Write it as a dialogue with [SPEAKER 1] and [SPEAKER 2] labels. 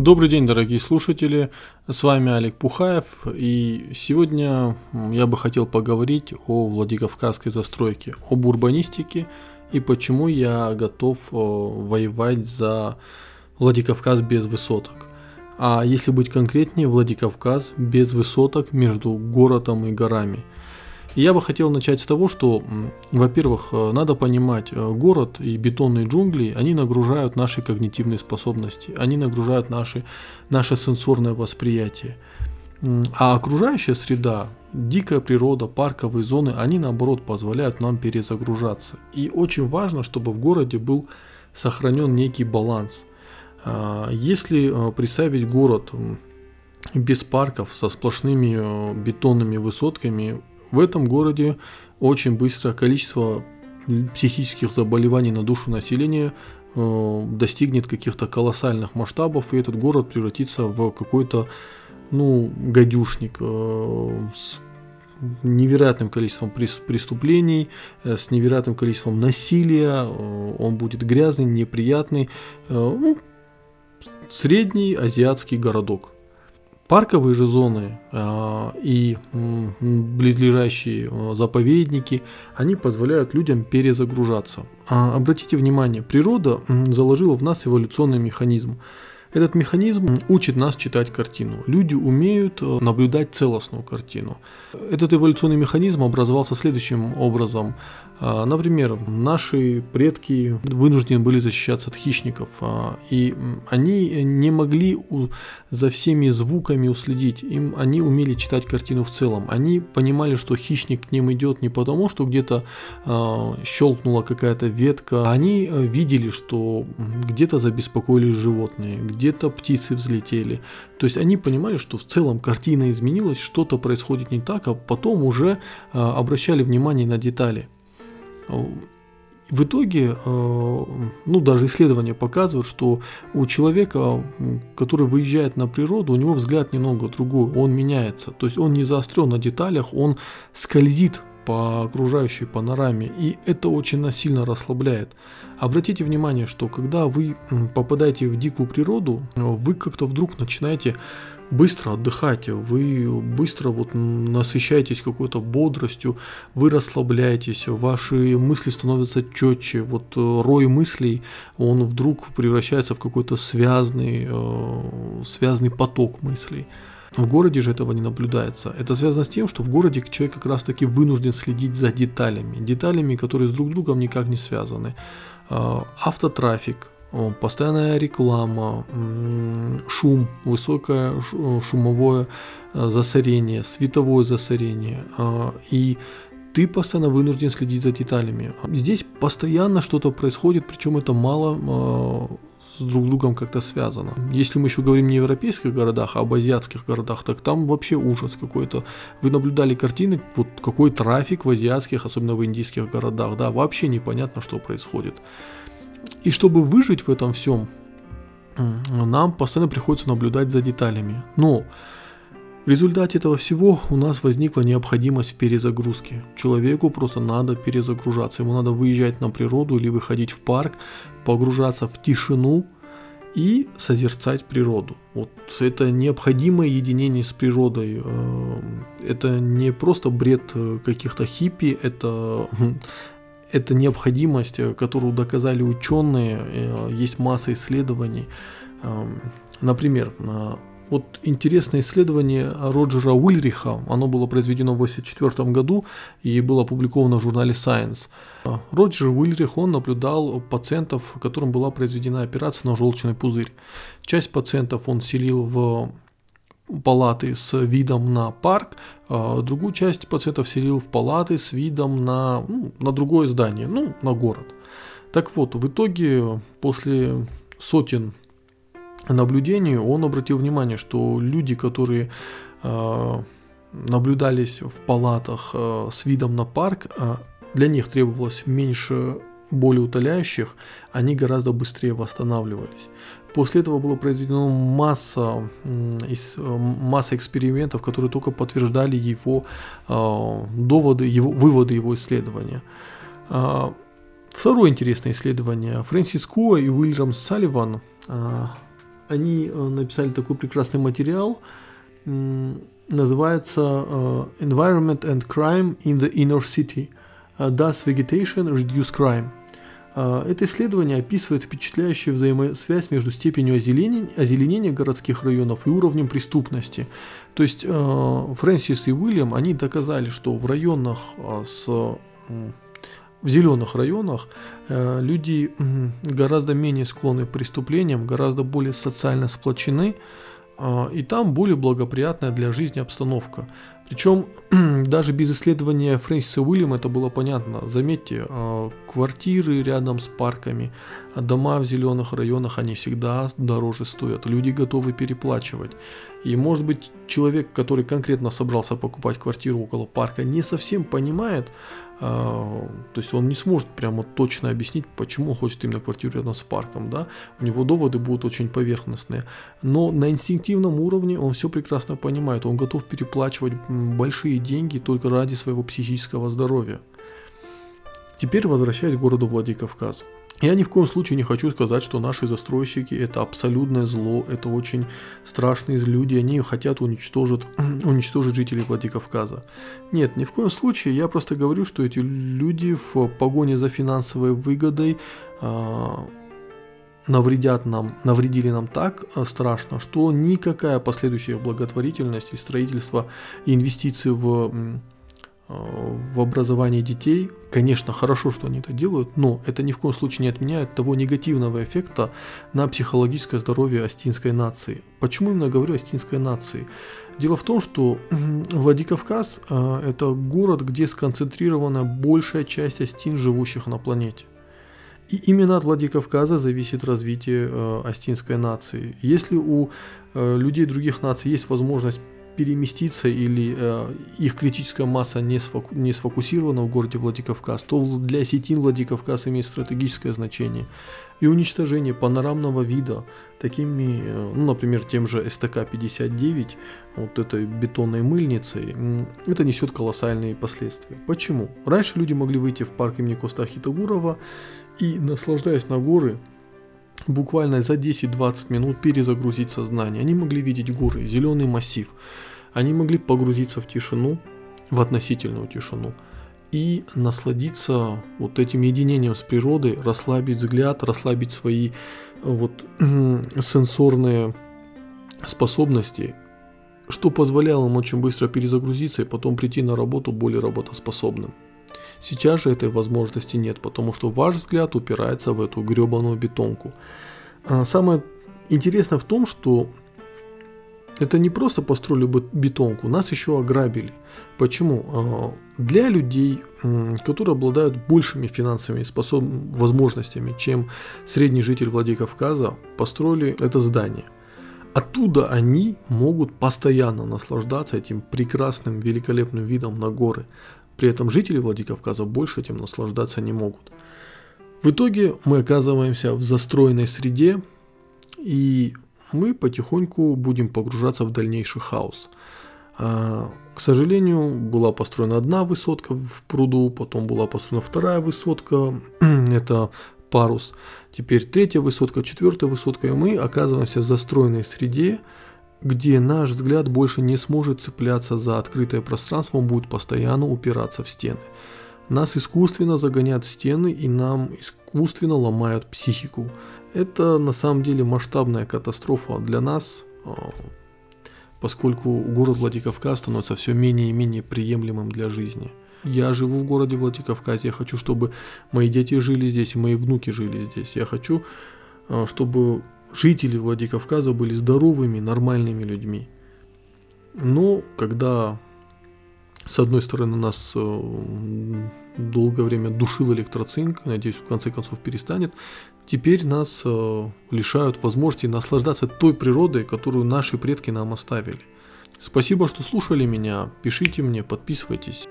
[SPEAKER 1] Добрый день, дорогие слушатели. С вами Олег Пухаев. И сегодня я бы хотел поговорить о Владикавказской застройке, об урбанистике и почему я готов э, воевать за Владикавказ без высоток. А если быть конкретнее, Владикавказ без высоток между городом и горами – я бы хотел начать с того, что, во-первых, э, надо понимать, э, город и бетонные джунгли, они нагружают наши когнитивные способности, они нагружают наши, наше сенсорное восприятие. А окружающая среда, дикая природа, парковые зоны, они наоборот позволяют нам перезагружаться. И очень важно, чтобы в городе был сохранен некий баланс. А, если э, представить город без парков, со сплошными бетонными высотками, в этом городе очень быстро количество психических заболеваний на душу населения э, достигнет каких-то колоссальных масштабов, и этот город превратится в какой-то ну, гадюшник э, с невероятным количеством преступлений, э, с невероятным количеством насилия, он будет грязный, неприятный, ну, средний азиатский городок. Парковые же зоны э, и э, близлежащие э, заповедники, они позволяют людям перезагружаться. А, обратите внимание, природа заложила в нас эволюционный механизм. Этот механизм учит нас читать картину. Люди умеют э, наблюдать целостную картину. Этот эволюционный механизм образовался следующим образом. А, например, наши предки вынуждены были защищаться от хищников, а, и они не могли за всеми звуками уследить. Им они умели читать картину в целом. Они понимали, что хищник к ним идет не потому, что где-то щелкнула какая-то ветка. Они э, видели, что где-то забеспокоились животные, где-то птицы взлетели. То есть они понимали, что в целом картина изменилась, что-то происходит не так, а потом уже обращали внимание на детали. В итоге, э, ну даже исследования показывают, что у человека, который выезжает на природу, у него взгляд немного другой, он меняется. То есть он не заострен на деталях, он скользит по окружающей панораме, и это очень сильно расслабляет. Обратите внимание, что когда вы попадаете в дикую природу, вы как-то вдруг начинаете быстро отдыхайте, вы быстро вот насыщаетесь какой-то бодростью, вы расслабляетесь, ваши мысли становятся четче, вот э, рой мыслей, он вдруг превращается в какой-то связный, э, связный поток мыслей. В городе же этого не наблюдается. Это связано с тем, что в городе человек как раз таки вынужден следить за деталями, деталями, которые с друг другом никак не связаны. Э, автотрафик, постоянная реклама, шум, высокое шумовое э, засорение, световое засорение. А, и ты постоянно вынужден следить за деталями. Здесь постоянно что-то происходит, причем это мало а, с друг другом как-то связано. Если мы еще говорим не о европейских городах, а об азиатских городах, так там вообще ужас какой-то. Вы наблюдали картины, вот какой трафик в азиатских, особенно в индийских городах, да, вообще непонятно, что происходит. И чтобы выжить в этом всем, нам постоянно приходится наблюдать за деталями. Но в результате этого всего у нас возникла необходимость в перезагрузке. Человеку просто надо перезагружаться. Ему надо выезжать на природу или выходить в парк, погружаться в тишину и созерцать природу. Вот это необходимое единение с природой. Э, это не просто бред э, каких-то хиппи, это это необходимость, э, которую доказали ученые, есть масса исследований. Эм, например, вот интересное исследование Роджера Уильриха, оно было произведено в 1984 году и было опубликовано в журнале Science. Роджер Уильрих, он наблюдал пациентов, которым была произведена операция на желчный пузырь. Часть пациентов он селил в палаты с видом на парк, а другую часть пациентов селил в палаты с видом на, ну, на другое здание, ну, на город. Так вот, в итоге, после сотен наблюдений, он обратил внимание, что люди, которые э, наблюдались в палатах э, с видом на парк, э, для них требовалось меньше более утоляющих, они гораздо быстрее восстанавливались. После этого было произведено масса, масса экспериментов, которые только подтверждали его э, доводы, его, выводы его исследования. Э, второе интересное исследование. Фрэнсис Куа и Уильям Салливан э, они написали такой прекрасный материал, называется Environment and Crime in the Inner City. Does Vegetation Reduce Crime? Это исследование описывает впечатляющую взаимосвязь между степенью озеленения, озеленения городских районов и уровнем преступности. То есть Фрэнсис и Уильям, они доказали, что в районах с в зеленых районах э, люди гораздо менее склонны к преступлениям, гораздо более социально сплочены, э, и там более благоприятная для жизни обстановка. Причем даже без исследования Фрэнсиса Уильяма это было понятно. Заметьте, э, квартиры рядом с парками, дома в зеленых районах, они всегда дороже стоят. Люди готовы переплачивать. И может быть человек, который конкретно собрался покупать квартиру около парка, не совсем понимает, то есть он не сможет прямо точно объяснить, почему хочет именно квартиру рядом с парком, да, у него доводы будут очень поверхностные, но на инстинктивном уровне он все прекрасно понимает, он готов переплачивать большие деньги только ради своего психического здоровья. Теперь возвращаясь к городу Владикавказ. Я ни в коем случае не хочу сказать, что наши застройщики это абсолютное зло, это очень страшные люди, они хотят уничтожить, уничтожить жителей Владикавказа. Нет, ни в коем случае, я просто говорю, что эти люди в погоне за финансовой выгодой э, навредят нам, навредили нам так а, страшно, что никакая последующая благотворительность и строительство и инвестиции в в образовании детей. Конечно, хорошо, что они это делают, но это ни в коем случае не отменяет того негативного эффекта на психологическое здоровье астинской нации. Почему именно говорю астинской нации? Дело в том, что Владикавказ э, – это город, где сконцентрирована большая часть астин, живущих на планете. И именно от Владикавказа зависит развитие э, астинской нации. Если у э, людей других наций есть возможность переместиться или э, их критическая масса не, сфоку, не сфокусирована в городе Владикавказ, то для осетин Владикавказ имеет стратегическое значение. И уничтожение панорамного вида такими, э, ну, например, тем же СТК-59, вот этой бетонной мыльницей, это несет колоссальные последствия. Почему? Раньше люди могли выйти в парк имени Коста Хитагурова и, наслаждаясь на горы, буквально за 10-20 минут перезагрузить сознание. Они могли видеть горы, зеленый массив. Они могли погрузиться в тишину, в относительную тишину, и насладиться вот этим единением с природой, расслабить взгляд, расслабить свои вот сенсорные способности, что позволяло им очень быстро перезагрузиться и потом прийти на работу более работоспособным. Сейчас же этой возможности нет, потому что ваш взгляд упирается в эту гребаную бетонку. А самое интересное в том, что это не просто построили бетонку, нас еще ограбили. Почему? А, для людей, которые обладают большими финансовыми способ... возможностями, чем средний житель Владикавказа, построили это здание. Оттуда они могут постоянно наслаждаться этим прекрасным, великолепным видом на горы. При этом жители Владикавказа больше этим наслаждаться не могут. В итоге мы оказываемся в застроенной среде, и мы потихоньку будем погружаться в дальнейший хаос. А, к сожалению, была построена одна высотка в пруду, потом была построена вторая высотка, это парус, теперь третья высотка, четвертая высотка, и мы оказываемся в застроенной среде, где наш взгляд больше не сможет цепляться за открытое пространство, он будет постоянно упираться в стены. Нас искусственно загоняют в стены и нам искусственно ломают психику. Это на самом деле масштабная катастрофа для нас, а, поскольку город Владикавказ становится все менее и менее приемлемым для жизни. Я живу в городе Владикавказе, я хочу, чтобы мои дети жили здесь, мои внуки жили здесь. Я хочу, а, чтобы жители Владикавказа были здоровыми, нормальными людьми. Но когда с одной стороны нас э, долгое время душил электроцинк, надеюсь, в конце концов перестанет, теперь нас э, лишают возможности наслаждаться той природой, которую наши предки нам оставили. Спасибо, что слушали меня, пишите мне, подписывайтесь.